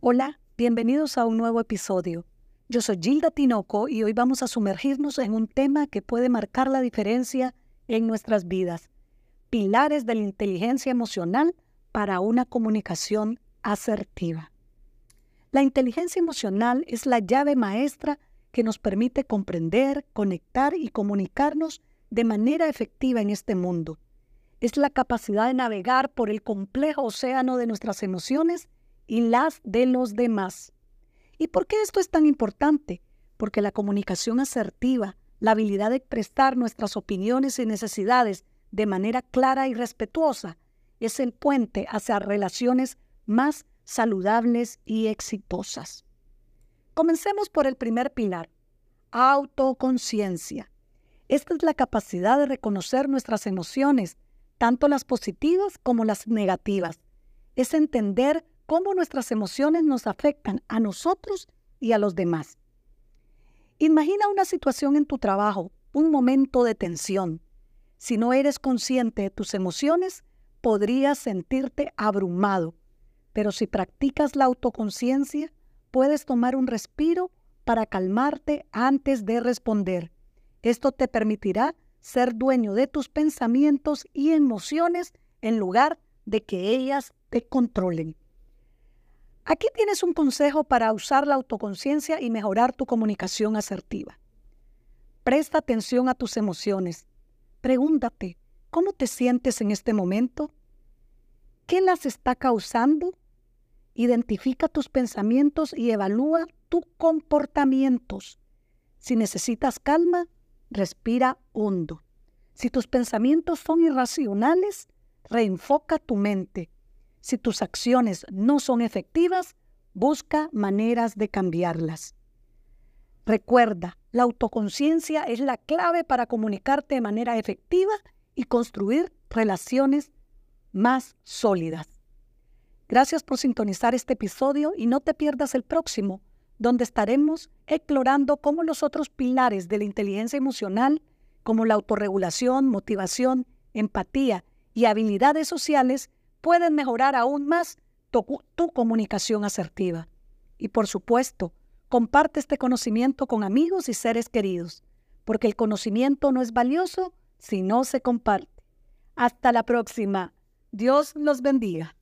Hola, bienvenidos a un nuevo episodio. Yo soy Gilda Tinoco y hoy vamos a sumergirnos en un tema que puede marcar la diferencia en nuestras vidas. Pilares de la inteligencia emocional para una comunicación asertiva. La inteligencia emocional es la llave maestra que nos permite comprender, conectar y comunicarnos de manera efectiva en este mundo. Es la capacidad de navegar por el complejo océano de nuestras emociones y las de los demás. ¿Y por qué esto es tan importante? Porque la comunicación asertiva, la habilidad de expresar nuestras opiniones y necesidades de manera clara y respetuosa, es el puente hacia relaciones más saludables y exitosas. Comencemos por el primer pilar, autoconciencia. Esta es la capacidad de reconocer nuestras emociones, tanto las positivas como las negativas. Es entender cómo nuestras emociones nos afectan a nosotros y a los demás. Imagina una situación en tu trabajo, un momento de tensión. Si no eres consciente de tus emociones, podrías sentirte abrumado, pero si practicas la autoconciencia, puedes tomar un respiro para calmarte antes de responder. Esto te permitirá ser dueño de tus pensamientos y emociones en lugar de que ellas te controlen. Aquí tienes un consejo para usar la autoconciencia y mejorar tu comunicación asertiva. Presta atención a tus emociones. Pregúntate, ¿cómo te sientes en este momento? ¿Qué las está causando? Identifica tus pensamientos y evalúa tus comportamientos. Si necesitas calma, respira hondo. Si tus pensamientos son irracionales, reenfoca tu mente si tus acciones no son efectivas, busca maneras de cambiarlas. Recuerda, la autoconciencia es la clave para comunicarte de manera efectiva y construir relaciones más sólidas. Gracias por sintonizar este episodio y no te pierdas el próximo, donde estaremos explorando cómo los otros pilares de la inteligencia emocional, como la autorregulación, motivación, empatía y habilidades sociales, pueden mejorar aún más tu, comunicación asertiva. Y por supuesto, comparte este conocimiento con amigos y seres queridos, porque el conocimiento no es valioso si no se comparte. Hasta la próxima. Dios los bendiga.